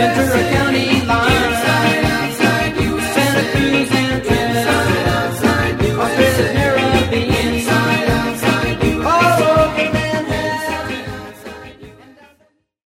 Ventura County line. Outside, outside Santa Cruz